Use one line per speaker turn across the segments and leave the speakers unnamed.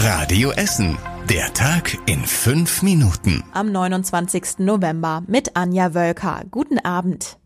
Radio Essen. Der Tag in fünf Minuten.
Am 29. November mit Anja Wölker. Guten Abend.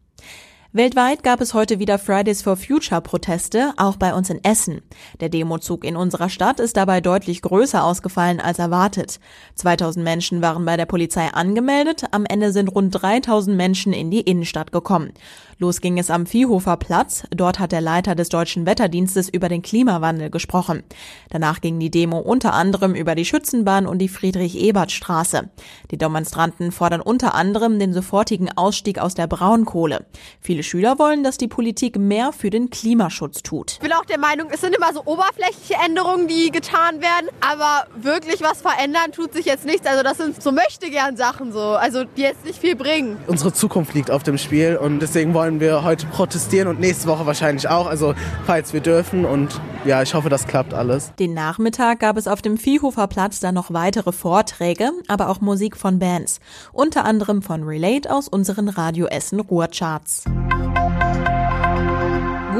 Weltweit gab es heute wieder Fridays for Future Proteste, auch bei uns in Essen. Der Demozug in unserer Stadt ist dabei deutlich größer ausgefallen als erwartet. 2000 Menschen waren bei der Polizei angemeldet, am Ende sind rund 3000 Menschen in die Innenstadt gekommen. Los ging es am Viehhofer Platz, dort hat der Leiter des Deutschen Wetterdienstes über den Klimawandel gesprochen. Danach ging die Demo unter anderem über die Schützenbahn und die Friedrich-Ebert-Straße. Die Demonstranten fordern unter anderem den sofortigen Ausstieg aus der Braunkohle. Viele Viele Schüler wollen, dass die Politik mehr für den Klimaschutz tut.
Ich bin auch der Meinung, es sind immer so oberflächliche Änderungen, die getan werden, aber wirklich was verändern tut sich jetzt nichts. Also das sind so möchte gern Sachen so, also die jetzt nicht viel bringen.
Unsere Zukunft liegt auf dem Spiel und deswegen wollen wir heute protestieren und nächste Woche wahrscheinlich auch, also falls wir dürfen und ja, ich hoffe, das klappt alles.
Den Nachmittag gab es auf dem Viehhofer Platz dann noch weitere Vorträge, aber auch Musik von Bands, unter anderem von Relate aus unseren Radio Essen Ruhrcharts.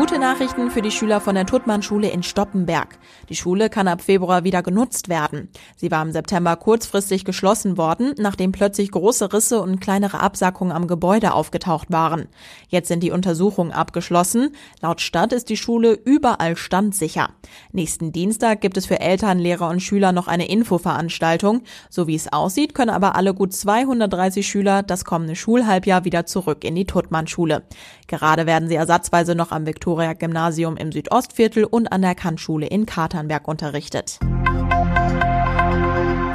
Gute Nachrichten für die Schüler von der Tuttmann-Schule in Stoppenberg. Die Schule kann ab Februar wieder genutzt werden. Sie war im September kurzfristig geschlossen worden, nachdem plötzlich große Risse und kleinere Absackungen am Gebäude aufgetaucht waren. Jetzt sind die Untersuchungen abgeschlossen. Laut Stadt ist die Schule überall standsicher. Nächsten Dienstag gibt es für Eltern, Lehrer und Schüler noch eine Infoveranstaltung. So wie es aussieht, können aber alle gut 230 Schüler das kommende Schulhalbjahr wieder zurück in die Tuttmann-Schule. Gerade werden sie ersatzweise noch am Viktoria-Gymnasium im Südostviertel und an der Kantschule in Katernberg unterrichtet.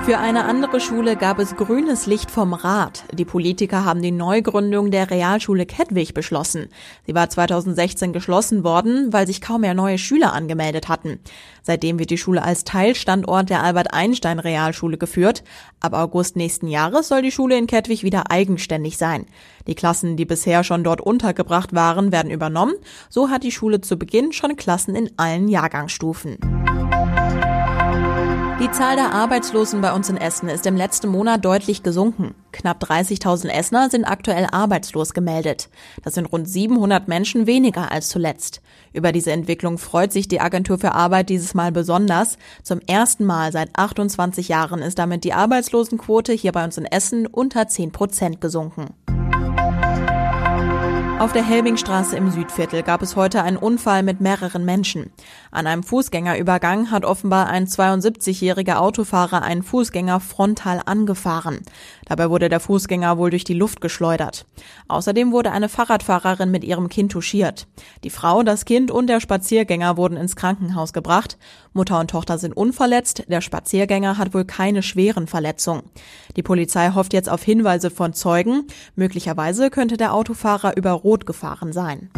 Für eine andere Schule gab es grünes Licht vom Rat. Die Politiker haben die Neugründung der Realschule Kettwig beschlossen. Sie war 2016 geschlossen worden, weil sich kaum mehr neue Schüler angemeldet hatten. Seitdem wird die Schule als Teilstandort der Albert-Einstein Realschule geführt. Ab August nächsten Jahres soll die Schule in Kettwig wieder eigenständig sein. Die Klassen, die bisher schon dort untergebracht waren, werden übernommen. So hat die Schule zu Beginn schon Klassen in allen Jahrgangsstufen. Die Zahl der Arbeitslosen bei uns in Essen ist im letzten Monat deutlich gesunken. Knapp 30.000 Essener sind aktuell arbeitslos gemeldet. Das sind rund 700 Menschen weniger als zuletzt. Über diese Entwicklung freut sich die Agentur für Arbeit dieses Mal besonders. Zum ersten Mal seit 28 Jahren ist damit die Arbeitslosenquote hier bei uns in Essen unter 10 Prozent gesunken. Auf der Helbingstraße im Südviertel gab es heute einen Unfall mit mehreren Menschen. An einem Fußgängerübergang hat offenbar ein 72-jähriger Autofahrer einen Fußgänger frontal angefahren. Dabei wurde der Fußgänger wohl durch die Luft geschleudert. Außerdem wurde eine Fahrradfahrerin mit ihrem Kind touchiert. Die Frau, das Kind und der Spaziergänger wurden ins Krankenhaus gebracht. Mutter und Tochter sind unverletzt, der Spaziergänger hat wohl keine schweren Verletzungen. Die Polizei hofft jetzt auf Hinweise von Zeugen. Möglicherweise könnte der Autofahrer über Rot gefahren sein.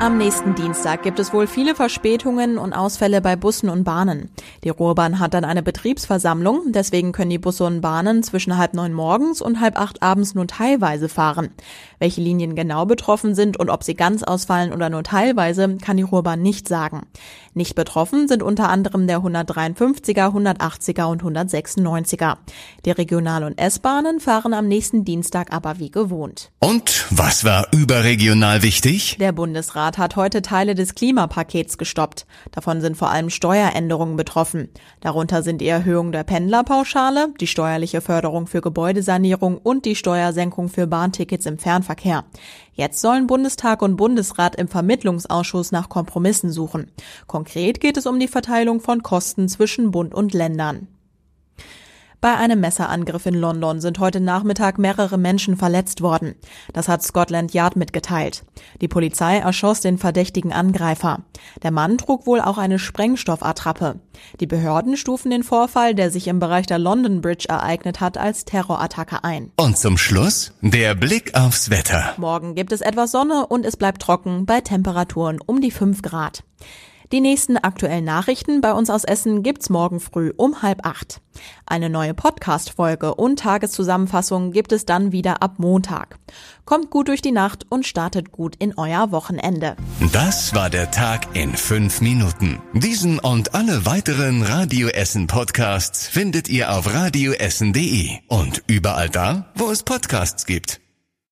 Am nächsten Dienstag gibt es wohl viele Verspätungen und Ausfälle bei Bussen und Bahnen. Die Ruhrbahn hat dann eine Betriebsversammlung, deswegen können die Busse und Bahnen zwischen halb neun morgens und halb acht abends nur teilweise fahren. Welche Linien genau betroffen sind und ob sie ganz ausfallen oder nur teilweise, kann die Ruhrbahn nicht sagen. Nicht betroffen sind unter anderem der 153er, 180er und 196er. Die Regional- und S-Bahnen fahren am nächsten Dienstag aber wie gewohnt.
Und was war überregional wichtig?
Der Bundesrat hat heute Teile des Klimapakets gestoppt. Davon sind vor allem Steueränderungen betroffen. Darunter sind die Erhöhung der Pendlerpauschale, die steuerliche Förderung für Gebäudesanierung und die Steuersenkung für Bahntickets im Fernverkehr. Jetzt sollen Bundestag und Bundesrat im Vermittlungsausschuss nach Kompromissen suchen. Konkret geht es um die Verteilung von Kosten zwischen Bund und Ländern. Bei einem Messerangriff in London sind heute Nachmittag mehrere Menschen verletzt worden. Das hat Scotland Yard mitgeteilt. Die Polizei erschoss den verdächtigen Angreifer. Der Mann trug wohl auch eine Sprengstoffattrappe. Die Behörden stufen den Vorfall, der sich im Bereich der London Bridge ereignet hat, als Terrorattacke ein.
Und zum Schluss der Blick aufs Wetter.
Morgen gibt es etwas Sonne und es bleibt trocken bei Temperaturen um die 5 Grad. Die nächsten aktuellen Nachrichten bei uns aus Essen gibt's morgen früh um halb acht. Eine neue Podcast-Folge und Tageszusammenfassung gibt es dann wieder ab Montag. Kommt gut durch die Nacht und startet gut in euer Wochenende.
Das war der Tag in fünf Minuten. Diesen und alle weiteren Radio Essen Podcasts findet ihr auf radioessen.de und überall da, wo es Podcasts gibt.